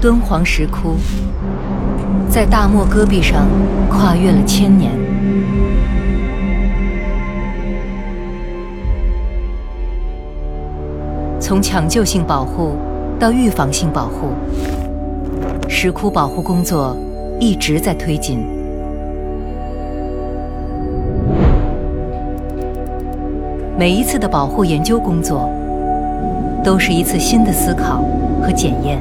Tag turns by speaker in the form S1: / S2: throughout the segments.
S1: 敦煌石窟在大漠戈壁上跨越了千年。从抢救性保护到预防性保护，石窟保护工作一直在推进。每一次的保护研究工作，都是一次新的思考和检验。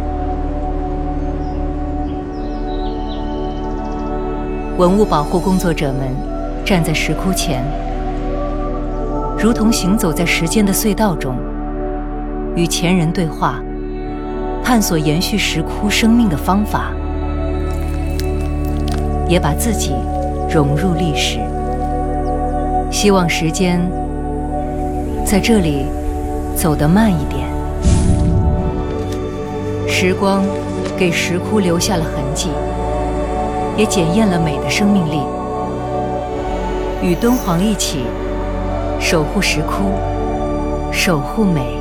S1: 文物保护工作者们站在石窟前，如同行走在时间的隧道中。与前人对话，探索延续石窟生命的方法，也把自己融入历史。希望时间在这里走得慢一点。时光给石窟留下了痕迹，也检验了美的生命力。与敦煌一起守护石窟，守护美。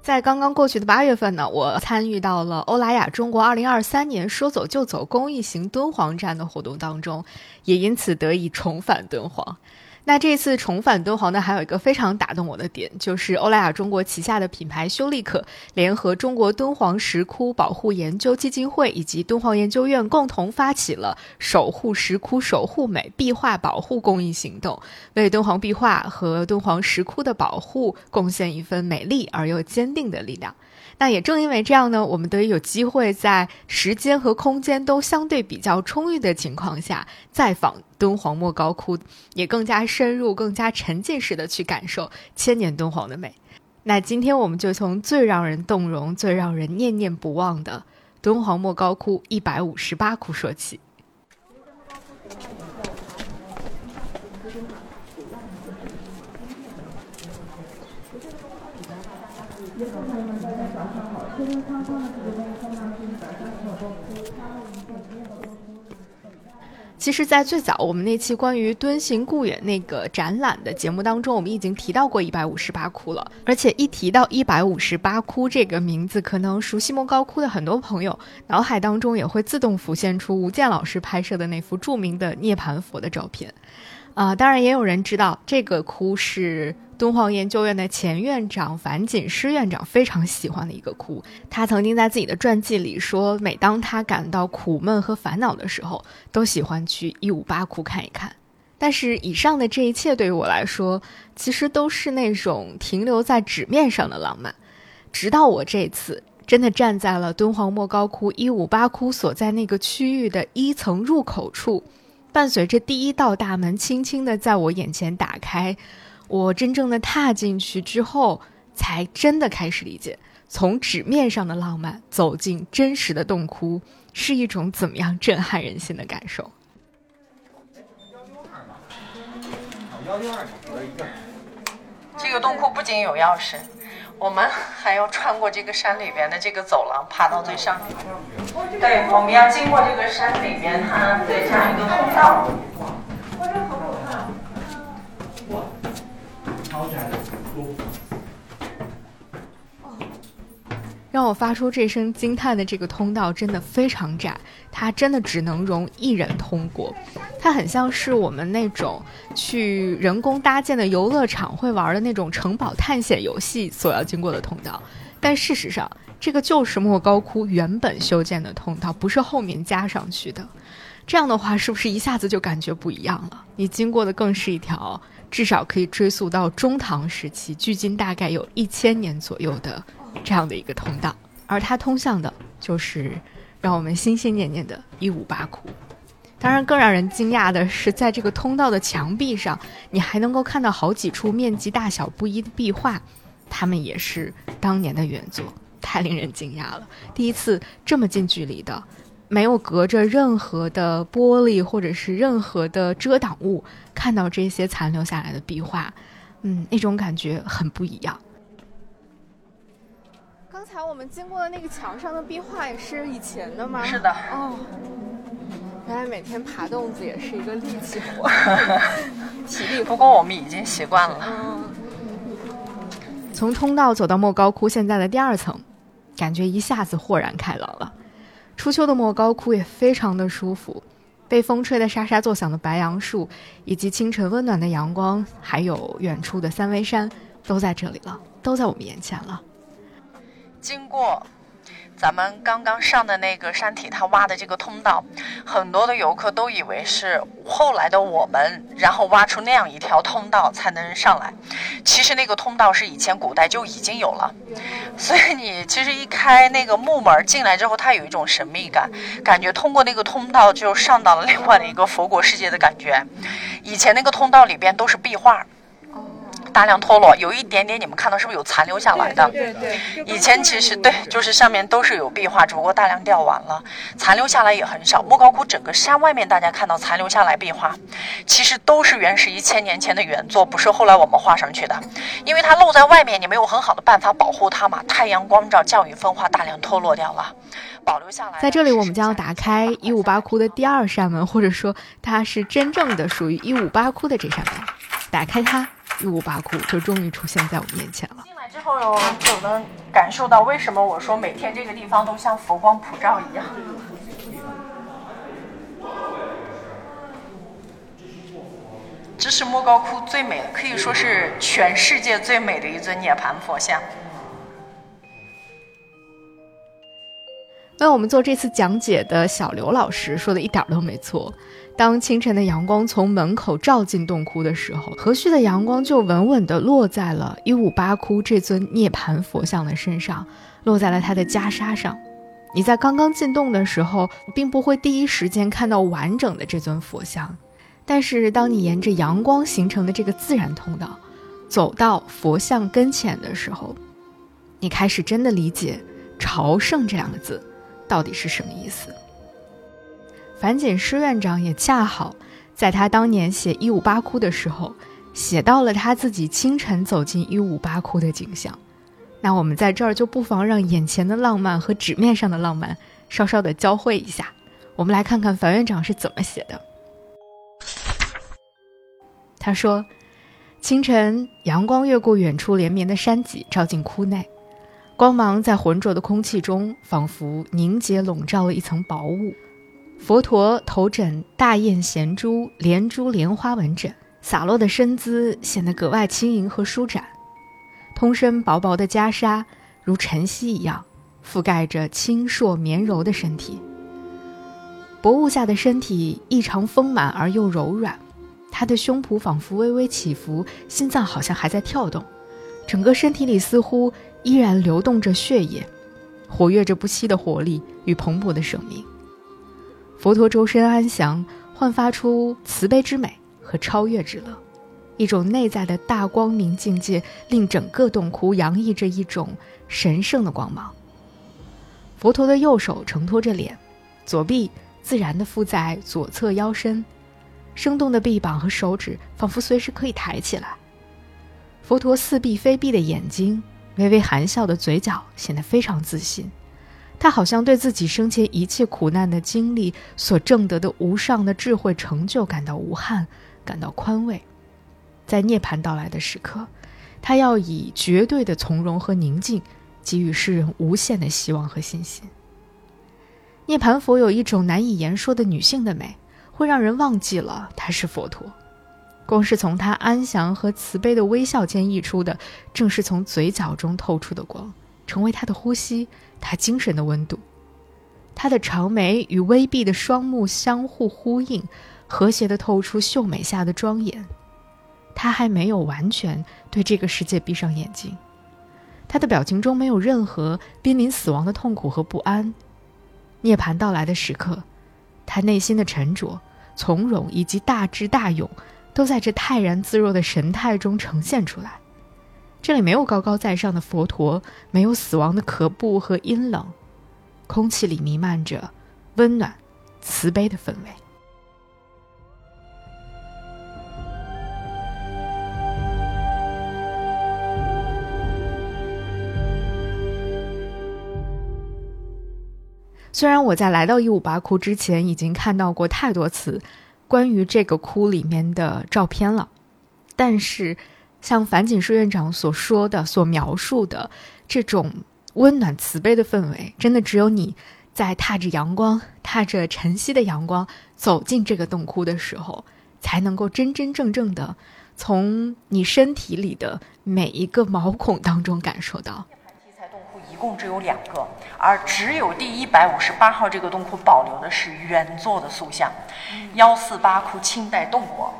S2: 在刚刚过去的八月份呢，我参与到了欧莱雅中国二零二三年“说走就走”公益行敦煌站的活动当中，也因此得以重返敦煌。那这次重返敦煌呢，还有一个非常打动我的点，就是欧莱雅中国旗下的品牌修丽可联合中国敦煌石窟保护研究基金会以及敦煌研究院共同发起了“守护石窟，守护美”壁画保护公益行动，为敦煌壁画和敦煌石窟的保护贡献一份美丽而又坚定的力量。那也正因为这样呢，我们得以有机会在时间和空间都相对比较充裕的情况下，再访敦煌莫高窟，也更加深入、更加沉浸式的去感受千年敦煌的美。那今天我们就从最让人动容、最让人念念不忘的敦煌莫高窟一百五十八窟说起。其实，在最早我们那期关于敦行故远那个展览的节目当中，我们已经提到过一百五十八窟了。而且一提到一百五十八窟这个名字，可能熟悉莫高窟的很多朋友脑海当中也会自动浮现出吴健老师拍摄的那幅著名的涅槃佛的照片。啊，当然也有人知道这个窟是敦煌研究院的前院长樊锦诗院长非常喜欢的一个窟。他曾经在自己的传记里说，每当他感到苦闷和烦恼的时候，都喜欢去一五八窟看一看。但是以上的这一切对于我来说，其实都是那种停留在纸面上的浪漫。直到我这次真的站在了敦煌莫高窟一五八窟所在那个区域的一层入口处。伴随着第一道大门轻轻地在我眼前打开，我真正的踏进去之后，才真的开始理解，从纸面上的浪漫走进真实的洞窟，是一种怎么样震撼人心的感受。
S3: 幺六二这个洞窟不仅有钥匙。我们还要穿过这个山里边的这个走廊，爬到最上面。对，我们要经过这个山里边它的这样一个通道。哇，这好可怕！哇，
S2: 让我发出这声惊叹的这个通道真的非常窄，它真的只能容一人通过。它很像是我们那种去人工搭建的游乐场会玩的那种城堡探险游戏所要经过的通道。但事实上，这个就是莫高窟原本修建的通道，不是后面加上去的。这样的话，是不是一下子就感觉不一样了？你经过的更是一条至少可以追溯到中唐时期，距今大概有一千年左右的。这样的一个通道，而它通向的就是让我们心心念念的一五八窟。当然，更让人惊讶的是，在这个通道的墙壁上，你还能够看到好几处面积大小不一的壁画，它们也是当年的原作，太令人惊讶了。第一次这么近距离的，没有隔着任何的玻璃或者是任何的遮挡物，看到这些残留下来的壁画，嗯，那种感觉很不一样。刚才我们经过的那个墙上的壁画也是以前的吗？
S3: 是的。
S2: 哦，原来每天爬洞子也是一个力气活，体力。
S3: 不过我们已经习惯了。
S2: 从通道走到莫高窟现在的第二层，感觉一下子豁然开朗了。初秋的莫高窟也非常的舒服，被风吹得沙沙作响的白杨树，以及清晨温暖的阳光，还有远处的三危山，都在这里了，都在我们眼前了。
S3: 经过。咱们刚刚上的那个山体，它挖的这个通道，很多的游客都以为是后来的我们，然后挖出那样一条通道才能上来。其实那个通道是以前古代就已经有了，所以你其实一开那个木门进来之后，它有一种神秘感，感觉通过那个通道就上到了另外的一个佛国世界的感觉。以前那个通道里边都是壁画。大量脱落，有一点点，你们看到是不是有残留下来的？
S2: 对对。
S3: 以前其实对，就是上面都是有壁画，只不过大量掉完了，残留下来也很少。莫高窟整个山外面，大家看到残留下来壁画，其实都是原始一千年前的原作，不是后来我们画上去的。因为它露在外面，你没有很好的办法保护它嘛。太阳光照，降雨分化，大量脱落掉了，保留下来。
S2: 在这里，我们将要打开一五八窟的第二扇门，或者说它是真正的属于一五八窟的这扇门，打开它。一五八窟就终于出现在我面前了。
S3: 进来之后就能感受到为什么我说每天这个地方都像佛光普照一样。这是莫高窟最美的，可以说是全世界最美的一尊涅槃佛像。
S2: 那我们做这次讲解的小刘老师说的一点都没错。当清晨的阳光从门口照进洞窟的时候，和煦的阳光就稳稳地落在了一五八窟这尊涅槃佛像的身上，落在了它的袈裟上。你在刚刚进洞的时候，并不会第一时间看到完整的这尊佛像，但是当你沿着阳光形成的这个自然通道，走到佛像跟前的时候，你开始真的理解“朝圣”这两个字到底是什么意思。樊锦诗院长也恰好在他当年写一五八窟的时候，写到了他自己清晨走进一五八窟的景象。那我们在这儿就不妨让眼前的浪漫和纸面上的浪漫稍稍的交汇一下。我们来看看樊院长是怎么写的。他说：“清晨，阳光越过远处连绵的山脊，照进窟内，光芒在浑浊的空气中仿佛凝结笼罩了一层薄雾。”佛陀头枕大雁衔珠，连珠莲花纹枕，洒落的身姿显得格外轻盈和舒展。通身薄薄的袈裟如晨曦一样，覆盖着清硕绵柔的身体。薄雾下的身体异常丰满而又柔软，他的胸脯仿佛微微起伏，心脏好像还在跳动，整个身体里似乎依然流动着血液，活跃着不息的活力与蓬勃的生命。佛陀周身安详，焕发出慈悲之美和超越之乐，一种内在的大光明境界，令整个洞窟洋溢着一种神圣的光芒。佛陀的右手承托着脸，左臂自然地附在左侧腰身，生动的臂膀和手指仿佛随时可以抬起来。佛陀似闭非闭的眼睛，微微含笑的嘴角显得非常自信。他好像对自己生前一切苦难的经历所挣得的无上的智慧成就感到无憾，感到宽慰。在涅槃到来的时刻，他要以绝对的从容和宁静，给予世人无限的希望和信心。涅槃佛有一种难以言说的女性的美，会让人忘记了他是佛陀。光是从他安详和慈悲的微笑间溢出的，正是从嘴角中透出的光，成为他的呼吸。他精神的温度，他的长眉与微闭的双目相互呼应，和谐的透出秀美下的庄严。他还没有完全对这个世界闭上眼睛，他的表情中没有任何濒临死亡的痛苦和不安。涅槃到来的时刻，他内心的沉着、从容以及大智大勇，都在这泰然自若的神态中呈现出来。这里没有高高在上的佛陀，没有死亡的可怖和阴冷，空气里弥漫着温暖、慈悲的氛围。虽然我在来到一五八窟之前已经看到过太多次关于这个窟里面的照片了，但是。像樊锦书院长所说的、所描述的这种温暖慈悲的氛围，真的只有你在踏着阳光、踏着晨曦的阳光走进这个洞窟的时候，才能够真真正正的从你身体里的每一个毛孔当中感受到。
S3: 一共只有两个，而只有第一百五十八号这个洞窟保留的是原作的塑像。幺四八窟清代动过，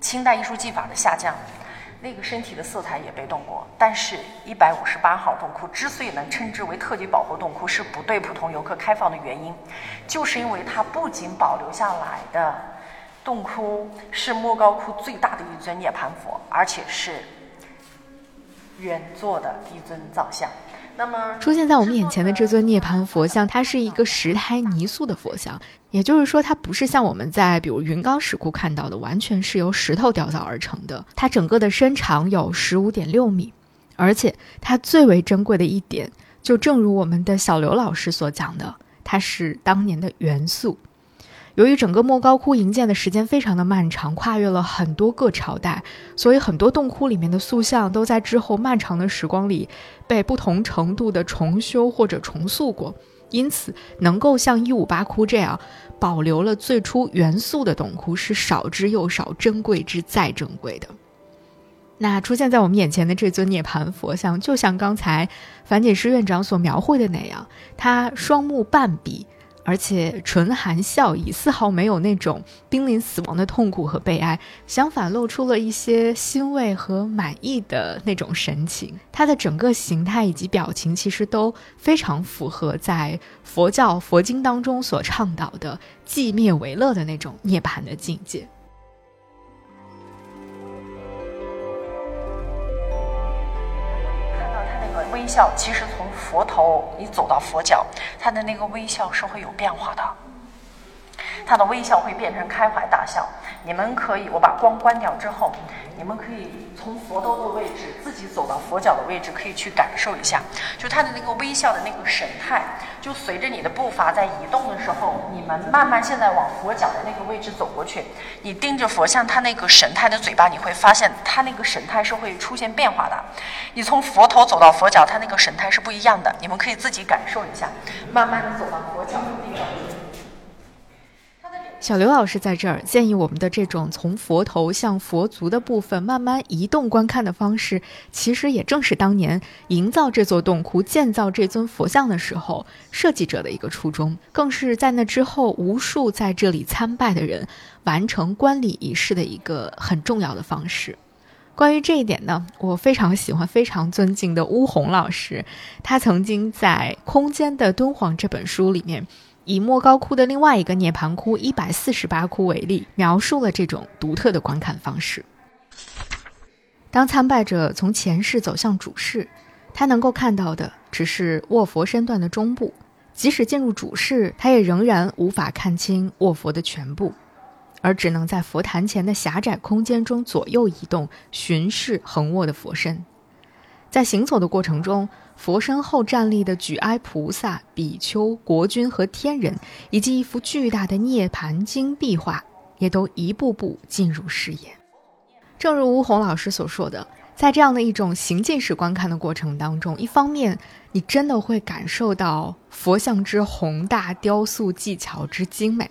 S3: 清代艺术技法的下降。那个身体的色彩也被动过，但是一百五十八号洞窟之所以能称之为特级保护洞窟，是不对普通游客开放的原因，就是因为它不仅保留下来的洞窟是莫高窟最大的一尊涅槃佛，而且是原作的一尊造像。那么
S2: 出现在我们眼前的这尊涅槃佛像，它是一个石胎泥塑的佛像。也就是说，它不是像我们在比如云冈石窟看到的，完全是由石头雕造而成的。它整个的身长有十五点六米，而且它最为珍贵的一点，就正如我们的小刘老师所讲的，它是当年的元素。由于整个莫高窟营建的时间非常的漫长，跨越了很多个朝代，所以很多洞窟里面的塑像都在之后漫长的时光里被不同程度的重修或者重塑过。因此，能够像一五八窟这样保留了最初元素的洞窟是少之又少、珍贵之再珍贵的。那出现在我们眼前的这尊涅槃佛像，就像刚才樊锦诗院长所描绘的那样，他双目半闭。而且唇含笑意，丝毫没有那种濒临死亡的痛苦和悲哀，相反露出了一些欣慰和满意的那种神情。他的整个形态以及表情，其实都非常符合在佛教佛经当中所倡导的寂灭为乐的那种涅槃的境界。
S3: 笑，其实从。佛头，你走到佛脚，他的那个微笑是会有变化的，他的微笑会变成开怀大笑。你们可以，我把光关掉之后，你们可以从佛头的位置自己走到佛脚的位置，可以去感受一下，就他的那个微笑的那个神态，就随着你的步伐在移动的时候，你们慢慢现在往佛脚的那个位置走过去，你盯着佛像，他那个神态的嘴巴，你会发现他那个神态是会出现变化的。你从佛头走到佛脚，他那个神态是不一样的，你们可以自己感受一下，慢慢的走到佛脚的地方。
S2: 小刘老师在这儿建议我们的这种从佛头向佛足的部分慢慢移动观看的方式，其实也正是当年营造这座洞窟、建造这尊佛像的时候设计者的一个初衷，更是在那之后无数在这里参拜的人完成观礼仪式的一个很重要的方式。关于这一点呢，我非常喜欢、非常尊敬的巫红老师，他曾经在《空间的敦煌》这本书里面。以莫高窟的另外一个涅槃窟一百四十八窟为例，描述了这种独特的观看方式。当参拜者从前室走向主室，他能够看到的只是卧佛身段的中部；即使进入主室，他也仍然无法看清卧佛的全部，而只能在佛坛前的狭窄空间中左右移动，巡视横卧的佛身。在行走的过程中，佛身后站立的举哀菩萨、比丘、国君和天人，以及一幅巨大的涅盘经壁画，也都一步步进入视野。正如吴红老师所说的，在这样的一种行进式观看的过程当中，一方面你真的会感受到佛像之宏大、雕塑技巧之精美；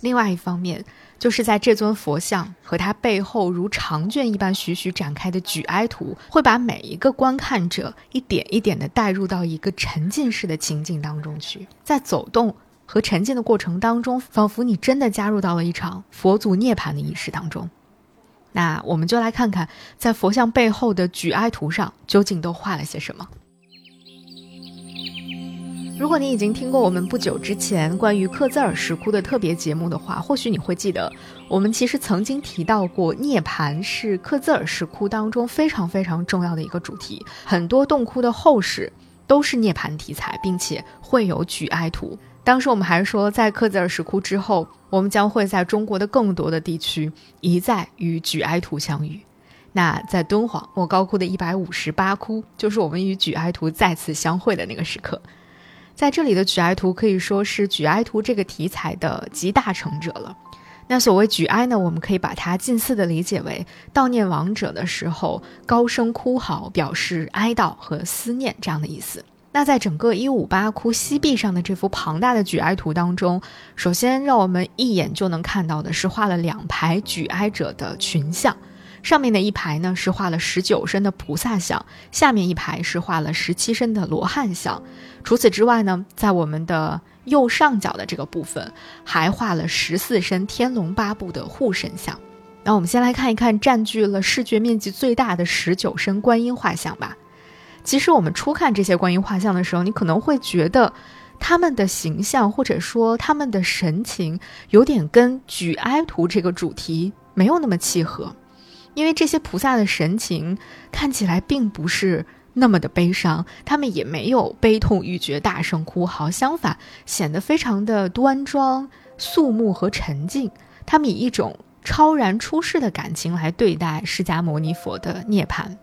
S2: 另外一方面，就是在这尊佛像和它背后如长卷一般徐徐展开的举哀图，会把每一个观看者一点一点地带入到一个沉浸式的情境当中去。在走动和沉浸的过程当中，仿佛你真的加入到了一场佛祖涅槃的仪式当中。那我们就来看看，在佛像背后的举哀图上究竟都画了些什么。如果你已经听过我们不久之前关于克孜尔石窟的特别节目的话，或许你会记得，我们其实曾经提到过，涅槃是克孜尔石窟当中非常非常重要的一个主题。很多洞窟的后室都是涅槃题材，并且会有举哀图。当时我们还说，在克孜尔石窟之后，我们将会在中国的更多的地区一再与举哀图相遇。那在敦煌莫高窟的一百五十八窟，就是我们与举哀图再次相会的那个时刻。在这里的举哀图可以说是举哀图这个题材的集大成者了。那所谓举哀呢，我们可以把它近似的理解为悼念亡者的时候高声哭嚎，表示哀悼和思念这样的意思。那在整个一五八窟西壁上的这幅庞大的举哀图当中，首先让我们一眼就能看到的是画了两排举哀者的群像，上面的一排呢是画了十九身的菩萨像，下面一排是画了十七身的罗汉像。除此之外呢，在我们的右上角的这个部分，还画了十四身天龙八部的护神像。那我们先来看一看占据了视觉面积最大的十九身观音画像吧。其实我们初看这些观音画像的时候，你可能会觉得他们的形象或者说他们的神情有点跟举哀图这个主题没有那么契合，因为这些菩萨的神情看起来并不是那么的悲伤，他们也没有悲痛欲绝、大声哭嚎，相反显得非常的端庄、肃穆和沉静。他们以一种超然出世的感情来对待释迦牟尼佛的涅槃。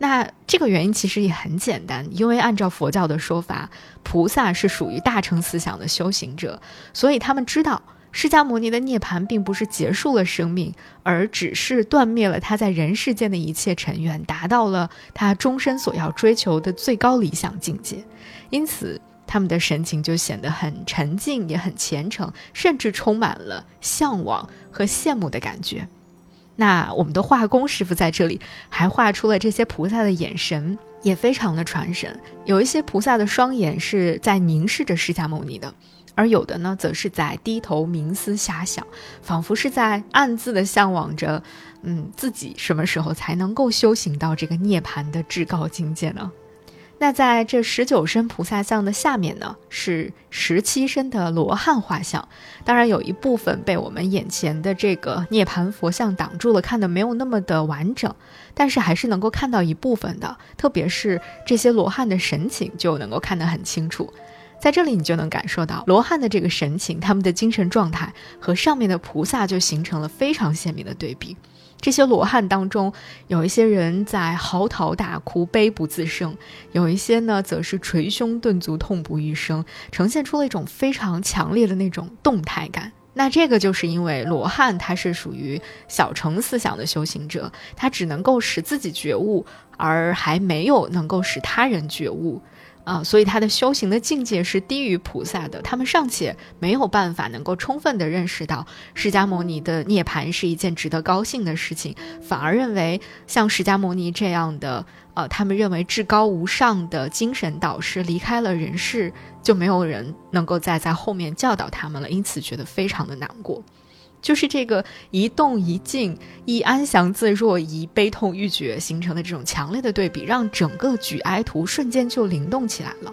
S2: 那这个原因其实也很简单，因为按照佛教的说法，菩萨是属于大乘思想的修行者，所以他们知道释迦牟尼的涅槃并不是结束了生命，而只是断灭了他在人世间的一切尘缘，达到了他终身所要追求的最高理想境界。因此，他们的神情就显得很沉静，也很虔诚，甚至充满了向往和羡慕的感觉。那我们的画工师傅在这里还画出了这些菩萨的眼神，也非常的传神。有一些菩萨的双眼是在凝视着释迦牟尼的，而有的呢，则是在低头冥思遐想，仿佛是在暗自的向往着，嗯，自己什么时候才能够修行到这个涅槃的至高境界呢？那在这十九身菩萨像的下面呢，是十七身的罗汉画像。当然，有一部分被我们眼前的这个涅槃佛像挡住了，看的没有那么的完整，但是还是能够看到一部分的。特别是这些罗汉的神情，就能够看得很清楚。在这里，你就能感受到罗汉的这个神情，他们的精神状态和上面的菩萨就形成了非常鲜明的对比。这些罗汉当中，有一些人在嚎啕大哭、悲不自胜；有一些呢，则是捶胸顿足、痛不欲生，呈现出了一种非常强烈的那种动态感。那这个就是因为罗汉他是属于小乘思想的修行者，他只能够使自己觉悟，而还没有能够使他人觉悟。啊，所以他的修行的境界是低于菩萨的，他们尚且没有办法能够充分的认识到释迦牟尼的涅槃是一件值得高兴的事情，反而认为像释迦牟尼这样的，呃，他们认为至高无上的精神导师离开了人世，就没有人能够再在后面教导他们了，因此觉得非常的难过。就是这个一动一静，一安详自若，一悲痛欲绝形成的这种强烈的对比，让整个举哀图瞬间就灵动起来了。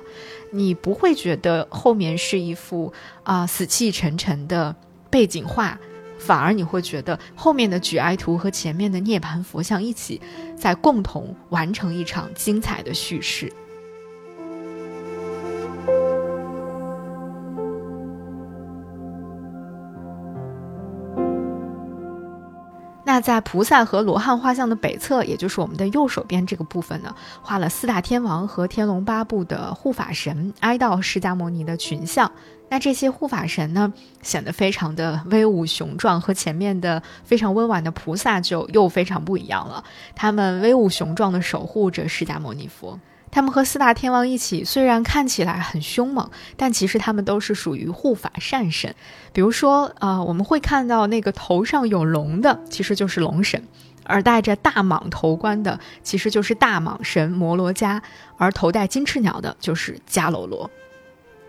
S2: 你不会觉得后面是一幅啊死气沉沉的背景画，反而你会觉得后面的举哀图和前面的涅槃佛像一起在共同完成一场精彩的叙事。那在菩萨和罗汉画像的北侧，也就是我们的右手边这个部分呢，画了四大天王和天龙八部的护法神哀悼释迦牟尼的群像。那这些护法神呢，显得非常的威武雄壮，和前面的非常温婉的菩萨就又非常不一样了。他们威武雄壮的守护着释迦牟尼佛。他们和四大天王一起，虽然看起来很凶猛，但其实他们都是属于护法善神。比如说，呃，我们会看到那个头上有龙的，其实就是龙神；而戴着大蟒头冠的，其实就是大蟒神摩罗迦；而头戴金翅鸟的，就是迦楼罗。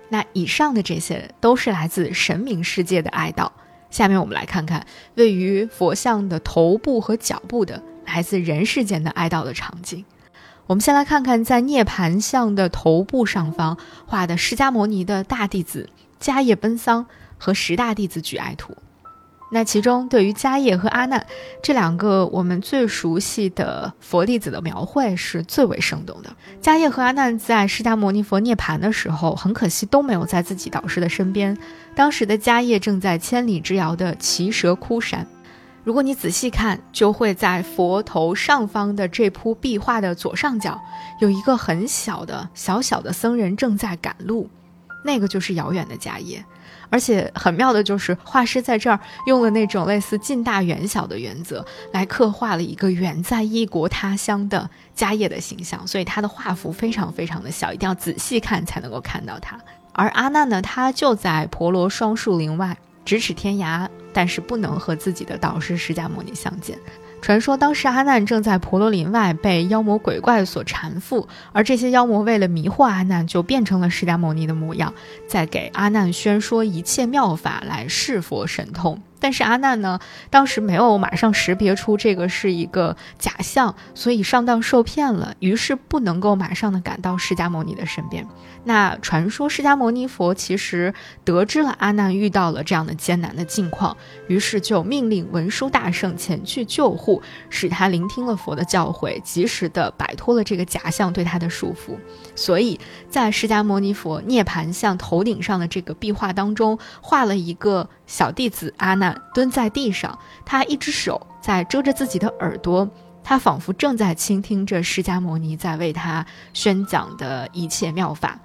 S2: 那以上的这些都是来自神明世界的哀悼。下面我们来看看位于佛像的头部和脚部的来自人世间的哀悼的场景。我们先来看看，在涅盘像的头部上方画的释迦牟尼的大弟子迦叶奔桑和十大弟子举哀图。那其中对于迦叶和阿难这两个我们最熟悉的佛弟子的描绘是最为生动的。迦叶和阿难在释迦牟尼佛涅盘的时候，很可惜都没有在自己导师的身边。当时的迦叶正在千里之遥的奇蛇窟山。如果你仔细看，就会在佛头上方的这幅壁画的左上角，有一个很小的小小的僧人正在赶路，那个就是遥远的迦叶。而且很妙的就是，画师在这儿用了那种类似近大远小的原则来刻画了一个远在异国他乡的迦叶的形象，所以他的画幅非常非常的小，一定要仔细看才能够看到他。而阿难呢，他就在婆罗双树林外，咫尺天涯，但是不能和自己的导师释迦牟尼相见。传说当时阿难正在婆罗林外被妖魔鬼怪所缠缚，而这些妖魔为了迷惑阿难，就变成了释迦牟尼的模样，在给阿难宣说一切妙法来释佛神通。但是阿难呢，当时没有马上识别出这个是一个假象，所以上当受骗了，于是不能够马上的赶到释迦牟尼的身边。那传说释迦牟尼佛其实得知了阿难遇到了这样的艰难的境况，于是就命令文殊大圣前去救护，使他聆听了佛的教诲，及时的摆脱了这个假象对他的束缚。所以在释迦牟尼佛涅盘像头顶上的这个壁画当中，画了一个小弟子阿难蹲在地上，他一只手在遮着自己的耳朵，他仿佛正在倾听着释迦牟尼在为他宣讲的一切妙法，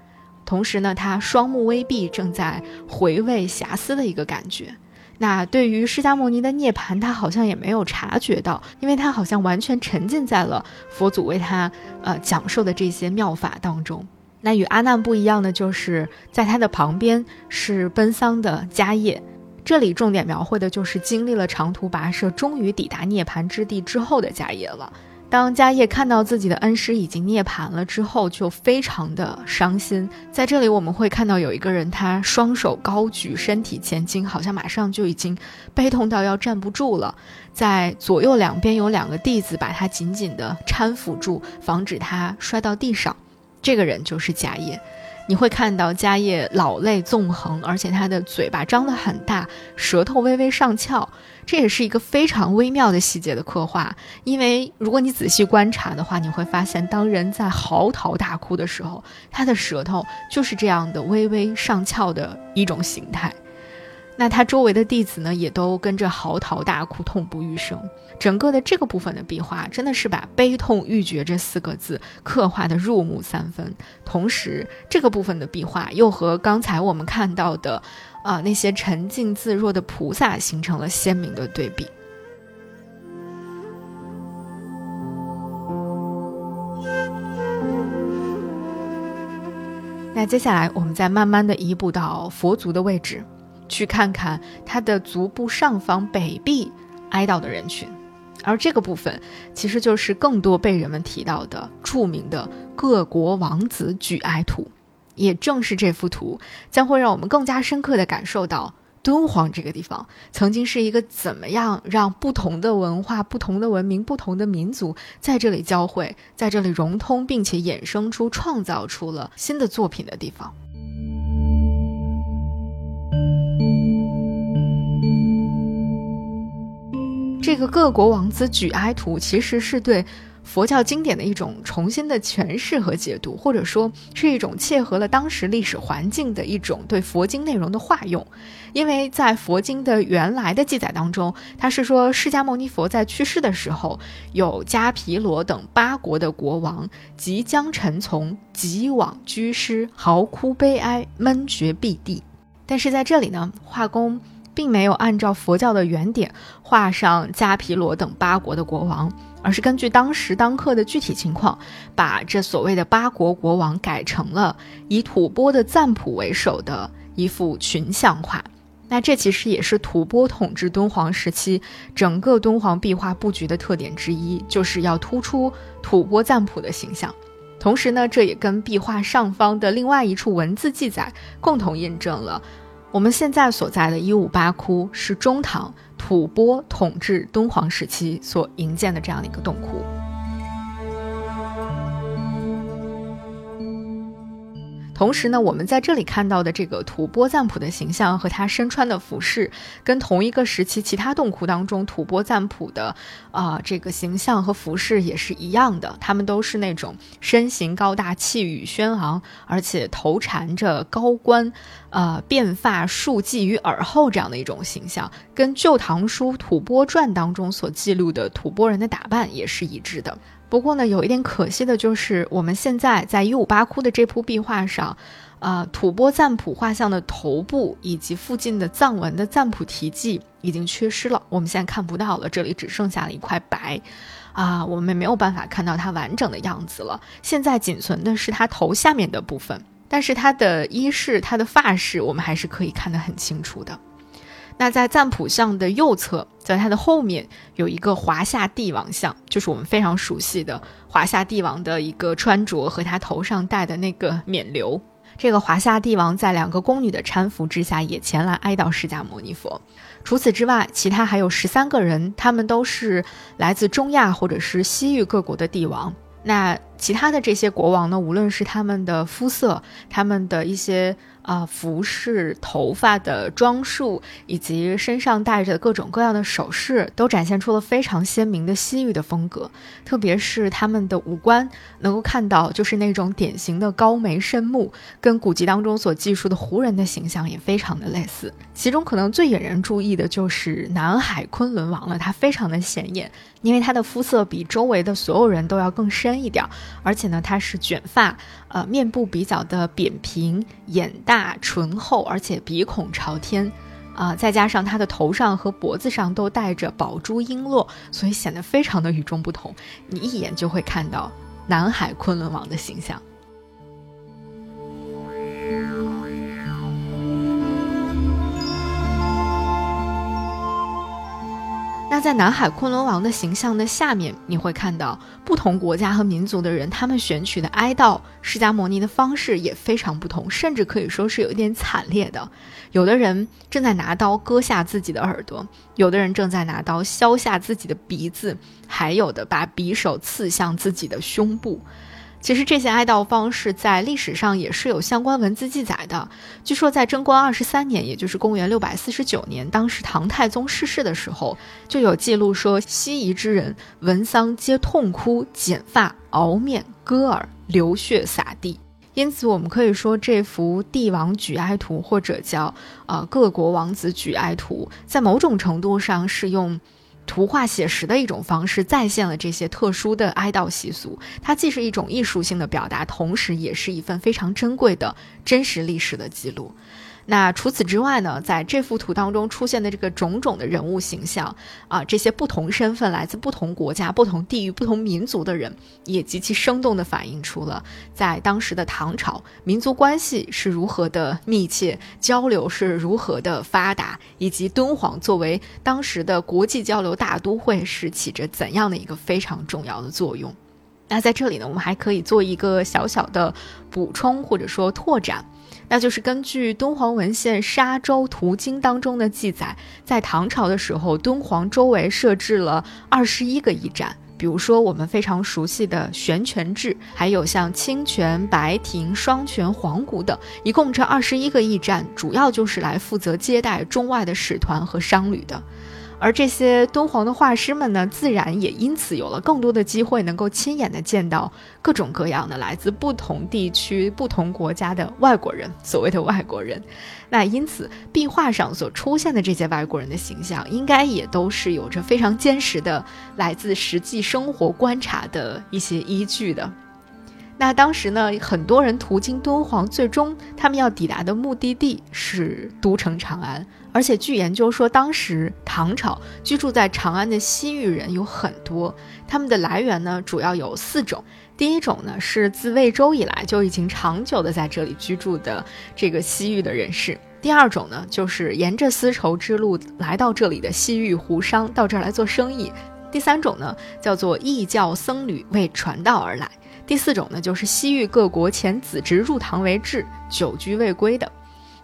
S2: 同时呢，他双目微闭，正在回味遐思的一个感觉。那对于释迦牟尼的涅槃，他好像也没有察觉到，因为他好像完全沉浸在了佛祖为他呃讲授的这些妙法当中。那与阿难不一样的，就是在他的旁边是奔丧的迦叶，这里重点描绘的就是经历了长途跋涉，终于抵达涅槃之地之后的迦叶了。当迦叶看到自己的恩师已经涅槃了之后，就非常的伤心。在这里，我们会看到有一个人，他双手高举，身体前倾，好像马上就已经悲痛到要站不住了。在左右两边有两个弟子把他紧紧地搀扶住，防止他摔到地上。这个人就是迦叶。你会看到迦叶老泪纵横，而且他的嘴巴张得很大，舌头微微上翘。这也是一个非常微妙的细节的刻画，因为如果你仔细观察的话，你会发现，当人在嚎啕大哭的时候，他的舌头就是这样的微微上翘的一种形态。那他周围的弟子呢，也都跟着嚎啕大哭，痛不欲生。整个的这个部分的壁画，真的是把“悲痛欲绝”这四个字刻画的入木三分。同时，这个部分的壁画又和刚才我们看到的。啊，那些沉静自若的菩萨形成了鲜明的对比。那接下来，我们再慢慢的移步到佛足的位置，去看看他的足部上方北壁哀悼的人群，而这个部分其实就是更多被人们提到的著名的各国王子举哀图。也正是这幅图，将会让我们更加深刻地感受到敦煌这个地方曾经是一个怎么样让不同的文化、不同的文明、不同的民族在这里交汇、在这里融通，并且衍生出、创造出了新的作品的地方。这个各国王子举哀图，其实是对。佛教经典的一种重新的诠释和解读，或者说是一种切合了当时历史环境的一种对佛经内容的化用。因为在佛经的原来的记载当中，他是说释迦牟尼佛在去世的时候，有迦毗罗等八国的国王即将臣从，即往居师，嚎哭悲哀，闷绝毕地。但是在这里呢，画工并没有按照佛教的原点画上迦毗罗等八国的国王。而是根据当时当刻的具体情况，把这所谓的八国国王改成了以吐蕃的赞普为首的一幅群像画。那这其实也是吐蕃统治敦煌时期整个敦煌壁画布局的特点之一，就是要突出吐蕃赞普的形象。同时呢，这也跟壁画上方的另外一处文字记载共同印证了我们现在所在的一五八窟是中唐。吐蕃统治敦煌时期所营建的这样的一个洞窟。同时呢，我们在这里看到的这个吐蕃赞普的形象和他身穿的服饰，跟同一个时期其他洞窟当中吐蕃赞普的啊这个形象和服饰也是一样的。他们都是那种身形高大、气宇轩昂，而且头缠着高冠，呃，辫发束髻于耳后这样的一种形象，跟《旧唐书·吐蕃传》当中所记录的吐蕃人的打扮也是一致的。不过呢，有一点可惜的就是，我们现在在一五八窟的这幅壁画上，啊，吐蕃赞普画像的头部以及附近的藏文的赞普题记已经缺失了，我们现在看不到了，这里只剩下了一块白，啊，我们没有办法看到它完整的样子了。现在仅存的是它头下面的部分，但是它的衣饰、它的发饰，我们还是可以看得很清楚的。那在赞普像的右侧，在它的后面有一个华夏帝王像，就是我们非常熟悉的华夏帝王的一个穿着和他头上戴的那个冕旒。这个华夏帝王在两个宫女的搀扶之下，也前来哀悼释迦牟尼佛。除此之外，其他还有十三个人，他们都是来自中亚或者是西域各国的帝王。那其他的这些国王呢，无论是他们的肤色，他们的一些。啊，服饰、头发的装束，以及身上戴着各种各样的首饰，都展现出了非常鲜明的西域的风格。特别是他们的五官，能够看到就是那种典型的高眉深目，跟古籍当中所记述的胡人的形象也非常的类似。其中可能最引人注意的就是南海昆仑王了，他非常的显眼，因为她的肤色比周围的所有人都要更深一点，而且呢，她是卷发，呃，面部比较的扁平，眼大。唇厚，而且鼻孔朝天，啊，再加上他的头上和脖子上都戴着宝珠璎珞，所以显得非常的与众不同。你一眼就会看到南海昆仑王的形象。在南海昆仑王的形象的下面，你会看到不同国家和民族的人，他们选取的哀悼释迦牟尼的方式也非常不同，甚至可以说是有一点惨烈的。有的人正在拿刀割下自己的耳朵，有的人正在拿刀削下自己的鼻子，还有的把匕首刺向自己的胸部。其实这些哀悼方式在历史上也是有相关文字记载的。据说在贞观二十三年，也就是公元六百四十九年，当时唐太宗逝世的时候，就有记录说西夷之人闻丧皆痛哭、剪发、熬面、割耳、流血洒地。因此，我们可以说这幅帝王举哀图，或者叫呃各国王子举哀图，在某种程度上是用。图画写实的一种方式，再现了这些特殊的哀悼习俗。它既是一种艺术性的表达，同时也是一份非常珍贵的真实历史的记录。那除此之外呢，在这幅图当中出现的这个种种的人物形象啊，这些不同身份、来自不同国家、不同地域、不同民族的人，也极其生动地反映出了在当时的唐朝，民族关系是如何的密切，交流是如何的发达，以及敦煌作为当时的国际交流大都会是起着怎样的一个非常重要的作用。那在这里呢，我们还可以做一个小小的补充或者说拓展。那就是根据敦煌文献《沙洲图经》当中的记载，在唐朝的时候，敦煌周围设置了二十一个驿站，比如说我们非常熟悉的悬泉置，还有像清泉、白亭、双泉、黄谷等，一共这二十一个驿站，主要就是来负责接待中外的使团和商旅的。而这些敦煌的画师们呢，自然也因此有了更多的机会，能够亲眼的见到各种各样的来自不同地区、不同国家的外国人。所谓的外国人，那因此壁画上所出现的这些外国人的形象，应该也都是有着非常坚实的来自实际生活观察的一些依据的。那当时呢，很多人途经敦煌，最终他们要抵达的目的地是都城长安。而且据研究说，当时唐朝居住在长安的西域人有很多，他们的来源呢主要有四种。第一种呢是自魏周以来就已经长久的在这里居住的这个西域的人士；第二种呢就是沿着丝绸之路来到这里的西域胡商，到这儿来做生意；第三种呢叫做异教僧侣为传道而来。第四种呢，就是西域各国遣子侄入唐为质，久居未归的。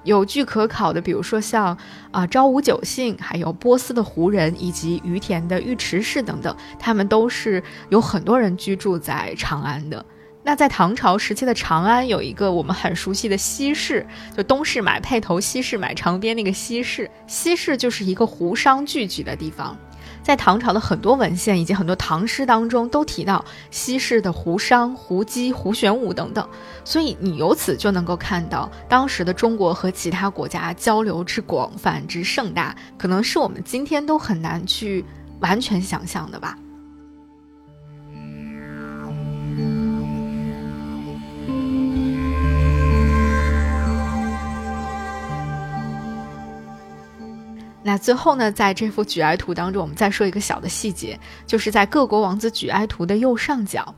S2: 有据可考的，比如说像啊昭武九姓，还有波斯的胡人，以及于田的尉迟氏等等，他们都是有很多人居住在长安的。那在唐朝时期的长安，有一个我们很熟悉的西市，就东市买辔头，西市买长鞭那个西市。西市就是一个胡商聚集的地方。在唐朝的很多文献以及很多唐诗当中，都提到西式的胡商、胡姬、胡玄武等等，所以你由此就能够看到当时的中国和其他国家交流之广泛之盛大，可能是我们今天都很难去完全想象的吧。那最后呢，在这幅举哀图当中，我们再说一个小的细节，就是在各国王子举哀图的右上角，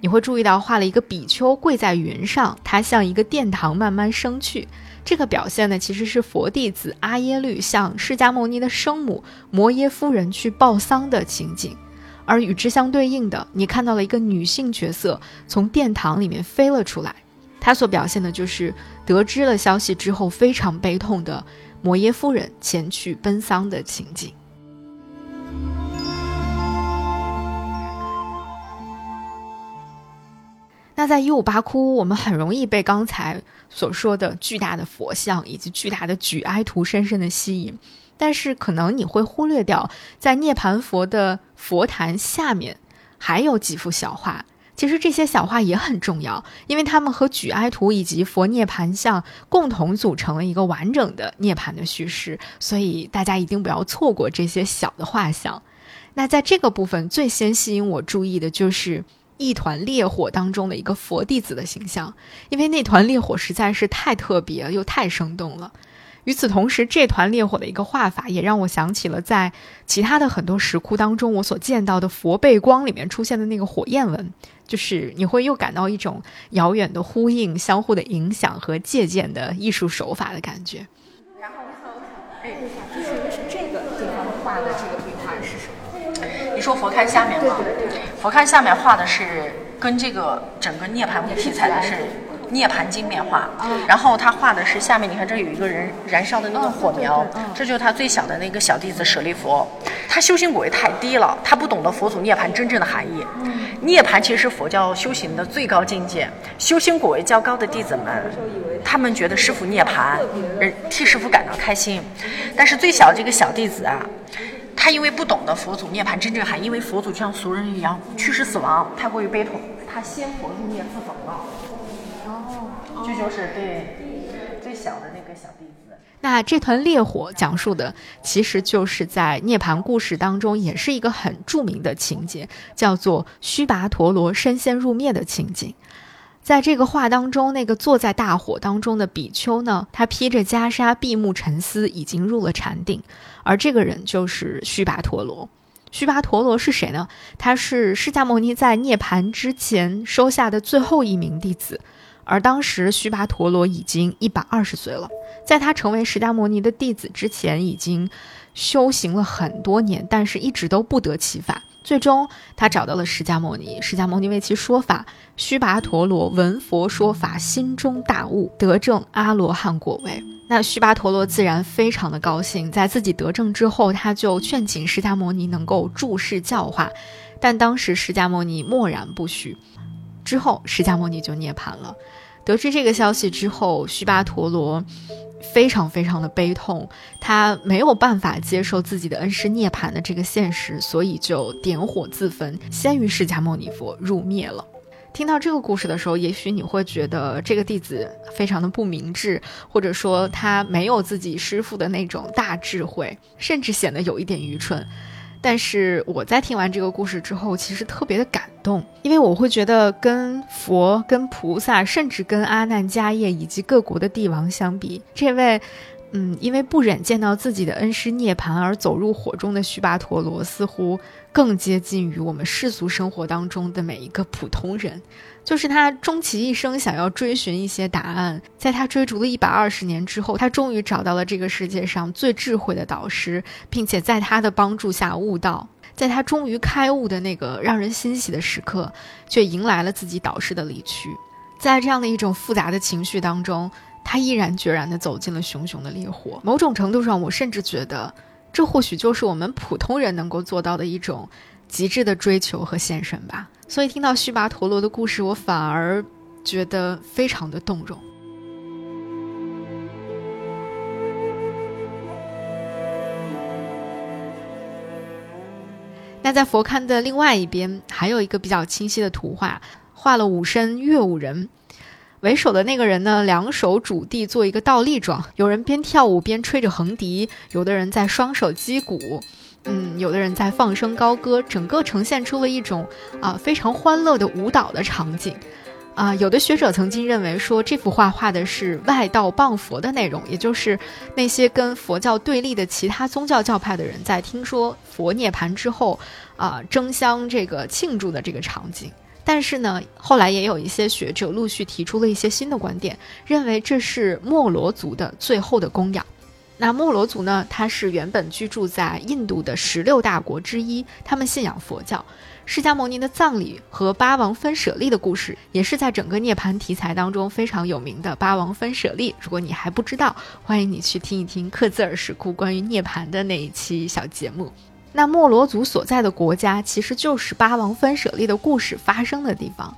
S2: 你会注意到画了一个比丘跪在云上，它向一个殿堂慢慢升去。这个表现呢，其实是佛弟子阿耶律向释迦牟尼的生母摩耶夫人去报丧的情景。而与之相对应的，你看到了一个女性角色从殿堂里面飞了出来，她所表现的就是得知了消息之后非常悲痛的。摩耶夫人前去奔丧的情景。那在一五八窟，我们很容易被刚才所说的巨大的佛像以及巨大的举哀图深深的吸引，但是可能你会忽略掉，在涅盘佛的佛坛下面还有几幅小画。其实这些小画也很重要，因为它们和举哀图以及佛涅盘像共同组成了一个完整的涅盘的叙事，所以大家一定不要错过这些小的画像。那在这个部分最先吸引我注意的就是一团烈火当中的一个佛弟子的形象，因为那团烈火实在是太特别又太生动了。与此同时，这团烈火的一个画法也让我想起了在其他的很多石窟当中我所见到的佛背光里面出现的那个火焰纹。就是你会又感到一种遥远的呼应、相互的影响和借鉴的艺术手法的感觉。然后你好，哎，就是这个地方画的这个壁画是什么？
S3: 你说佛龛下面吗？佛龛下面画的是跟这个整个涅槃题材的是。涅槃经面画，然后他画的是下面，你看这有一个人燃烧的那个火苗，这就是他最小的那个小弟子舍利弗。他修行果位太低了，他不懂得佛祖涅盘真正的含义。涅槃其实是佛教修行的最高境界，修行果位较高的弟子们，他们觉得师傅涅盘，替师傅感到开心。但是最小的这个小弟子啊，他因为不懂得佛祖涅盘真正含义，因为佛祖就像俗人一样去世死亡，太过于悲痛，他先佛入灭自焚了。这就是对最小的那个小弟子。
S2: 那这团烈火讲述的，其实就是在涅槃故事当中，也是一个很著名的情节，叫做须跋陀罗身先入灭的情景。在这个画当中，那个坐在大火当中的比丘呢，他披着袈裟，闭目沉思，已经入了禅定。而这个人就是须跋陀罗。须跋陀罗是谁呢？他是释迦牟尼在涅槃之前收下的最后一名弟子。而当时须跋陀罗已经一百二十岁了，在他成为释迦牟尼的弟子之前，已经修行了很多年，但是一直都不得其法。最终，他找到了释迦牟尼，释迦牟尼为其说法，须跋陀罗闻佛说法，心中大悟，得证阿罗汉果位。那须跋陀罗自然非常的高兴，在自己得证之后，他就劝请释迦牟尼能够注释教化，但当时释迦牟尼默然不许。之后，释迦牟尼就涅槃了。得知这个消息之后，须跋陀罗非常非常的悲痛，他没有办法接受自己的恩师涅槃的这个现实，所以就点火自焚，先于释迦牟尼佛入灭了。听到这个故事的时候，也许你会觉得这个弟子非常的不明智，或者说他没有自己师傅的那种大智慧，甚至显得有一点愚蠢。但是我在听完这个故事之后，其实特别的感动，因为我会觉得跟佛、跟菩萨，甚至跟阿难迦叶以及各国的帝王相比，这位，嗯，因为不忍见到自己的恩师涅槃而走入火中的须跋陀罗，似乎更接近于我们世俗生活当中的每一个普通人。就是他终其一生想要追寻一些答案，在他追逐了一百二十年之后，他终于找到了这个世界上最智慧的导师，并且在他的帮助下悟道。在他终于开悟的那个让人欣喜的时刻，却迎来了自己导师的离去。在这样的一种复杂的情绪当中，他毅然决然地走进了熊熊的烈火。某种程度上，我甚至觉得，这或许就是我们普通人能够做到的一种极致的追求和献身吧。所以听到须跋陀罗的故事，我反而觉得非常的动容。那在佛龛的另外一边，还有一个比较清晰的图画，画了五身乐舞人。为首的那个人呢，两手拄地做一个倒立状，有人边跳舞边吹着横笛，有的人在双手击鼓。嗯，有的人在放声高歌，整个呈现出了一种啊非常欢乐的舞蹈的场景，啊，有的学者曾经认为说，这幅画画的是外道谤佛的内容，也就是那些跟佛教对立的其他宗教教派的人在听说佛涅槃之后，啊，争相这个庆祝的这个场景。但是呢，后来也有一些学者陆续提出了一些新的观点，认为这是莫罗族的最后的供养。那莫罗族呢，它是原本居住在印度的十六大国之一，他们信仰佛教。释迦牟尼的葬礼和八王分舍利的故事，也是在整个涅槃题材当中非常有名的八王分舍利。如果你还不知道，欢迎你去听一听克孜尔石窟关于涅槃的那一期小节目。那莫罗族所在的国家，其实就是八王分舍利的故事发生的地方。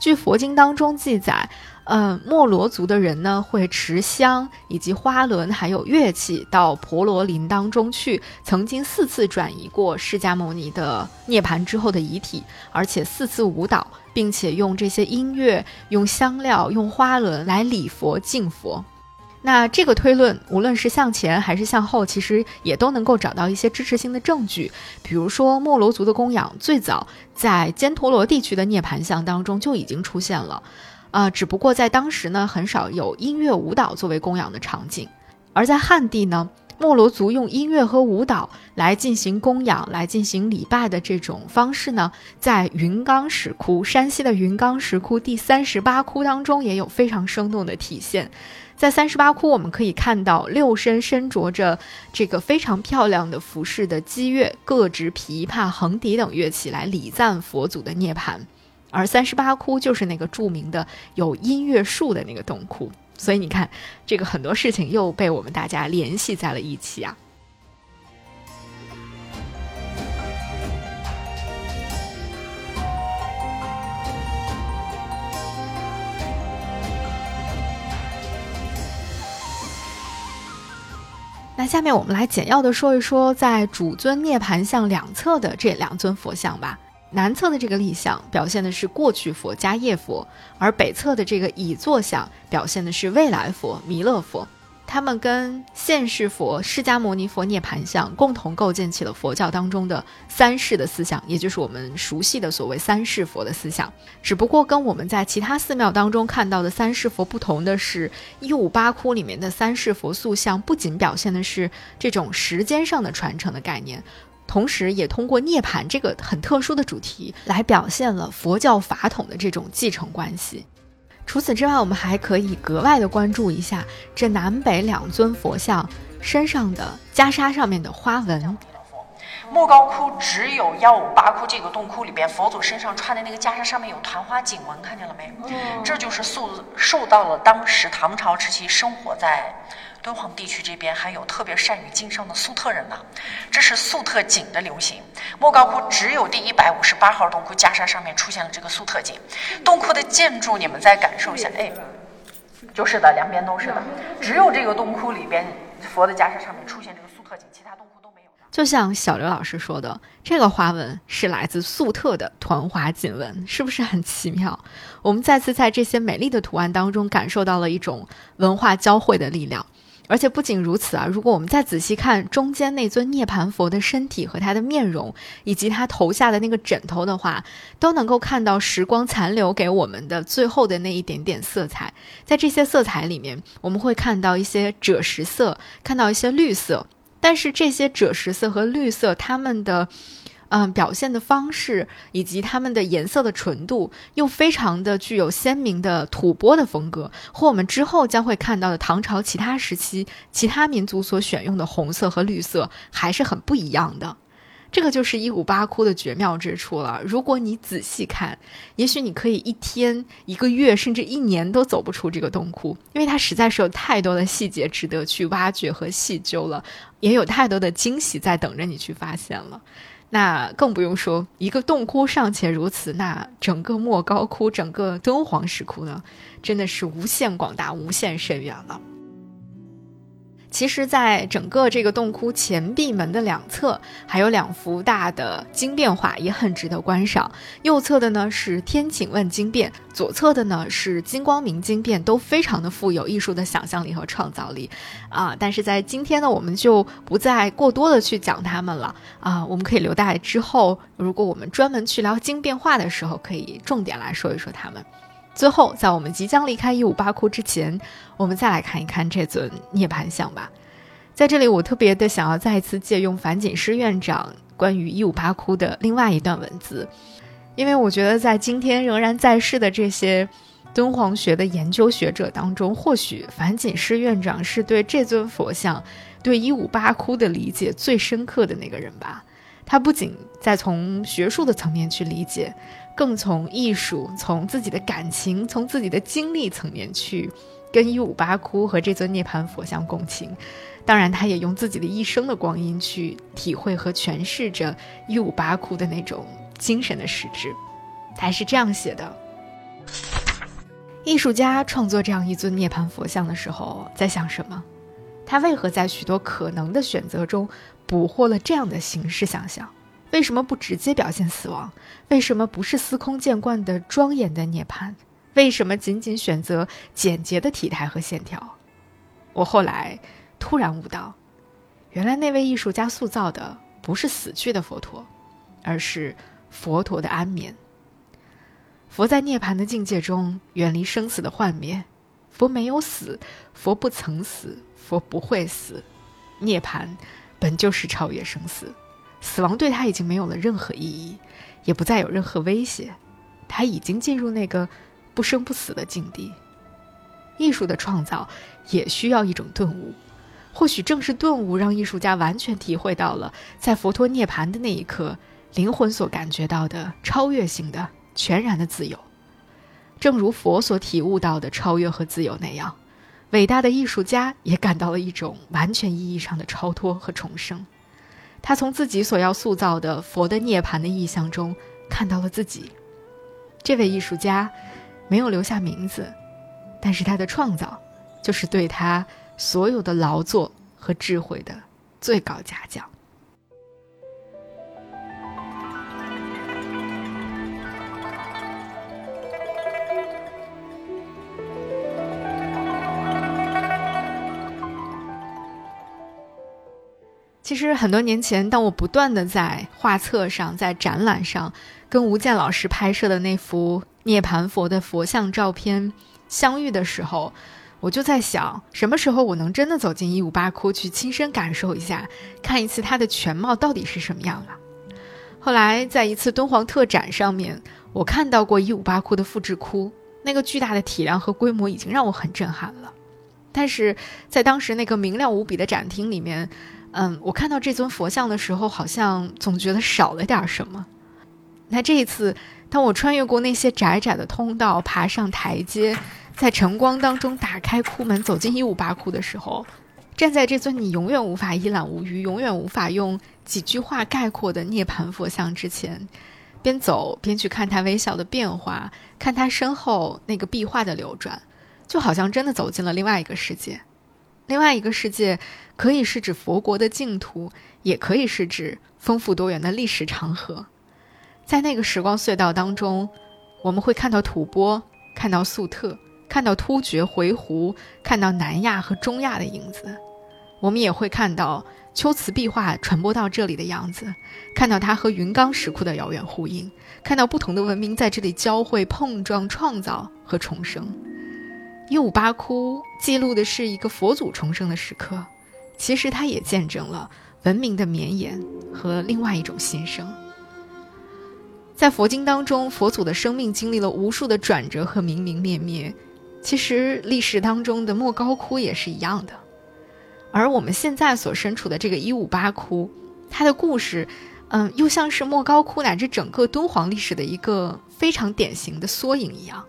S2: 据佛经当中记载。嗯，莫罗族的人呢，会持香以及花轮，还有乐器到婆罗林当中去，曾经四次转移过释迦牟尼的涅槃之后的遗体，而且四次舞蹈，并且用这些音乐、用香料、用花轮来礼佛敬佛。那这个推论，无论是向前还是向后，其实也都能够找到一些支持性的证据。比如说，莫罗族的供养最早在犍陀罗地区的涅槃像当中就已经出现了。啊，只不过在当时呢，很少有音乐舞蹈作为供养的场景，而在汉地呢，莫罗族用音乐和舞蹈来进行供养、来进行礼拜的这种方式呢，在云冈石窟，山西的云冈石窟第三十八窟当中也有非常生动的体现。在三十八窟，我们可以看到六身身着着这个非常漂亮的服饰的姬乐，各执琵琶、横笛等乐器来礼赞佛祖的涅槃。而三十八窟就是那个著名的有音乐树的那个洞窟，所以你看，这个很多事情又被我们大家联系在了一起啊。那下面我们来简要的说一说，在主尊涅盘像两侧的这两尊佛像吧。南侧的这个立像表现的是过去佛迦叶佛，而北侧的这个倚坐像表现的是未来佛弥勒佛。他们跟现世佛释迦牟尼佛涅盘像共同构建起了佛教当中的三世的思想，也就是我们熟悉的所谓三世佛的思想。只不过跟我们在其他寺庙当中看到的三世佛不同的是，一五八窟里面的三世佛塑像不仅表现的是这种时间上的传承的概念。同时，也通过涅槃这个很特殊的主题来表现了佛教法统的这种继承关系。除此之外，我们还可以格外的关注一下这南北两尊佛像身上的袈裟上面的花纹。
S3: 莫高窟只有幺五八窟这个洞窟里边，佛祖身上穿的那个袈裟上面有团花锦纹，看见了没？这就是受受到了当时唐朝时期生活在。敦煌地区这边还有特别善于经商的粟特人呢，这是粟特锦的流行。莫高窟只有第一百五十八号洞窟袈裟上面出现了这个粟特锦。洞窟的建筑你们再感受一下，哎，就是的，两边都是的。只有这个洞窟里边佛的袈裟上面出现这个粟特锦，其他洞窟都没有。
S2: 就像小刘老师说的，这个花纹是来自粟特的团花锦纹，是不是很奇妙？我们再次在这些美丽的图案当中感受到了一种文化交汇的力量。而且不仅如此啊，如果我们再仔细看中间那尊涅盘佛的身体和他的面容，以及他头下的那个枕头的话，都能够看到时光残留给我们的最后的那一点点色彩。在这些色彩里面，我们会看到一些赭石色，看到一些绿色，但是这些赭石色和绿色，它们的。嗯，表现的方式以及它们的颜色的纯度，又非常的具有鲜明的吐蕃的风格，和我们之后将会看到的唐朝其他时期其他民族所选用的红色和绿色还是很不一样的。这个就是一五八窟的绝妙之处了。如果你仔细看，也许你可以一天、一个月甚至一年都走不出这个洞窟，因为它实在是有太多的细节值得去挖掘和细究了，也有太多的惊喜在等着你去发现了。那更不用说，一个洞窟尚且如此，那整个莫高窟、整个敦煌石窟呢，真的是无限广大、无限深远了。其实，在整个这个洞窟前壁门的两侧，还有两幅大的经变画，也很值得观赏。右侧的呢是天请问经变，左侧的呢是金光明经变，都非常的富有艺术的想象力和创造力啊。但是在今天呢，我们就不再过多的去讲它们了啊。我们可以留待之后，如果我们专门去聊经变画的时候，可以重点来说一说它们。最后，在我们即将离开一五八窟之前，我们再来看一看这尊涅槃像吧。在这里，我特别的想要再次借用樊锦诗院长关于一五八窟的另外一段文字，因为我觉得在今天仍然在世的这些敦煌学的研究学者当中，或许樊锦诗院长是对这尊佛像、对一五八窟的理解最深刻的那个人吧。他不仅在从学术的层面去理解。更从艺术、从自己的感情、从自己的经历层面去跟一五八窟和这尊涅槃佛像共情。当然，他也用自己的一生的光阴去体会和诠释着一五八窟的那种精神的实质。他是这样写的：艺术家创作这样一尊涅槃佛像的时候，在想什么？他为何在许多可能的选择中捕获了这样的形式想象？为什么不直接表现死亡？为什么不是司空见惯的庄严的涅槃？为什么仅仅选择简洁的体态和线条？我后来突然悟到，原来那位艺术家塑造的不是死去的佛陀，而是佛陀的安眠。佛在涅槃的境界中远离生死的幻灭，佛没有死，佛不曾死，佛不会死。涅槃本就是超越生死。死亡对他已经没有了任何意义，也不再有任何威胁，他已经进入那个不生不死的境地。艺术的创造也需要一种顿悟，或许正是顿悟让艺术家完全体会到了在佛陀涅槃的那一刻，灵魂所感觉到的超越性的、全然的自由。正如佛所体悟到的超越和自由那样，伟大的艺术家也感到了一种完全意义上的超脱和重生。他从自己所要塑造的佛的涅槃的意象中看到了自己。这位艺术家没有留下名字，但是他的创造就是对他所有的劳作和智慧的最高嘉奖。其实很多年前，当我不断的在画册上、在展览上跟吴健老师拍摄的那幅涅槃佛的佛像照片相遇的时候，我就在想，什么时候我能真的走进一五八窟去亲身感受一下，看一次它的全貌到底是什么样了？后来在一次敦煌特展上面，我看到过一五八窟的复制窟，那个巨大的体量和规模已经让我很震撼了。但是在当时那个明亮无比的展厅里面。嗯，我看到这尊佛像的时候，好像总觉得少了点什么。那这一次，当我穿越过那些窄窄的通道，爬上台阶，在晨光当中打开窟门，走进一五八窟的时候，站在这尊你永远无法一览无余、永远无法用几句话概括的涅槃佛像之前，边走边去看它微小的变化，看它身后那个壁画的流转，就好像真的走进了另外一个世界。另外一个世界，可以是指佛国的净土，也可以是指丰富多元的历史长河。在那个时光隧道当中，我们会看到吐蕃，看到粟特，看到突厥、回鹘，看到南亚和中亚的影子。我们也会看到秋瓷壁画传播到这里的样子，看到它和云冈石窟的遥远呼应，看到不同的文明在这里交汇、碰撞、创造和重生。一五八窟记录的是一个佛祖重生的时刻，其实它也见证了文明的绵延和另外一种新生。在佛经当中，佛祖的生命经历了无数的转折和明明灭灭，其实历史当中的莫高窟也是一样的。而我们现在所身处的这个一五八窟，它的故事，嗯，又像是莫高窟乃至整个敦煌历史的一个非常典型的缩影一样。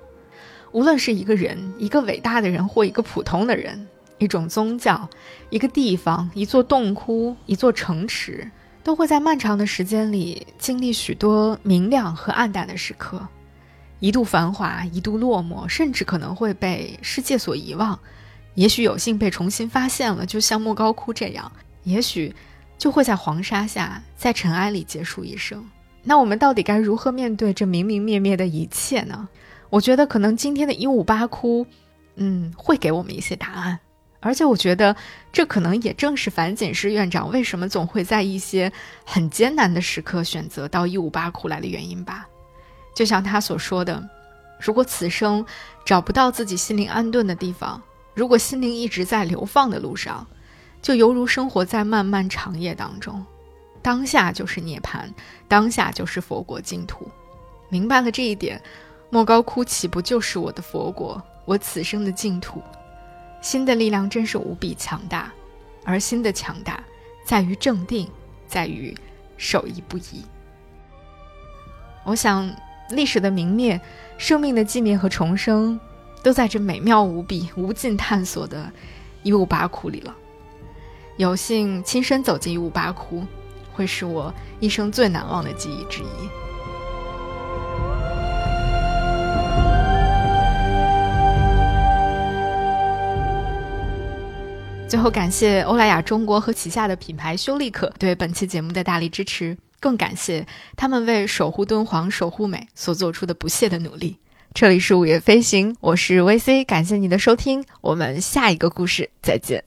S2: 无论是一个人、一个伟大的人或一个普通的人，一种宗教、一个地方、一座洞窟、一座城池，都会在漫长的时间里经历许多明亮和暗淡的时刻，一度繁华，一度落寞，甚至可能会被世界所遗忘。也许有幸被重新发现了，就像莫高窟这样；也许就会在黄沙下，在尘埃里结束一生。那我们到底该如何面对这明明灭灭的一切呢？我觉得可能今天的一五八窟，嗯，会给我们一些答案，而且我觉得这可能也正是樊锦诗院长为什么总会在一些很艰难的时刻选择到一五八窟来的原因吧。就像他所说的，如果此生找不到自己心灵安顿的地方，如果心灵一直在流放的路上，就犹如生活在漫漫长夜当中。当下就是涅槃，当下就是佛国净土。明白了这一点，莫高窟岂不就是我的佛国，我此生的净土？心的力量真是无比强大，而心的强大在于正定，在于守一不移。我想，历史的明灭，生命的寂灭和重生，都在这美妙无比、无尽探索的一五八窟里了。有幸亲身走进一五八窟。会是我一生最难忘的记忆之一。最后，感谢欧莱雅中国和旗下的品牌修丽可对本期节目的大力支持，更感谢他们为守护敦煌、守护美所做出的不懈的努力。这里是午夜飞行，我是 VC，感谢你的收听，我们下一个故事再见。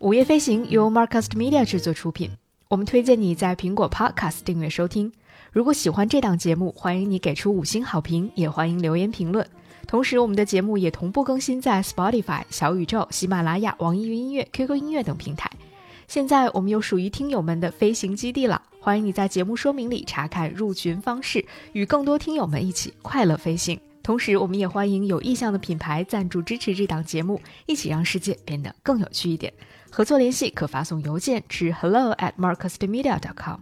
S2: 午夜飞行由 Marca's Media 制作出品，我们推荐你在苹果 Podcast 订阅收听。如果喜欢这档节目，欢迎你给出五星好评，也欢迎留言评论。同时，我们的节目也同步更新在 Spotify、小宇宙、喜马拉雅、网易云音乐、QQ 音乐等平台。现在我们有属于听友们的飞行基地了，欢迎你在节目说明里查看入群方式，与更多听友们一起快乐飞行。同时，我们也欢迎有意向的品牌赞助支持这档节目，一起让世界变得更有趣一点。合作联系可发送邮件至 hello at marcusmedia.com。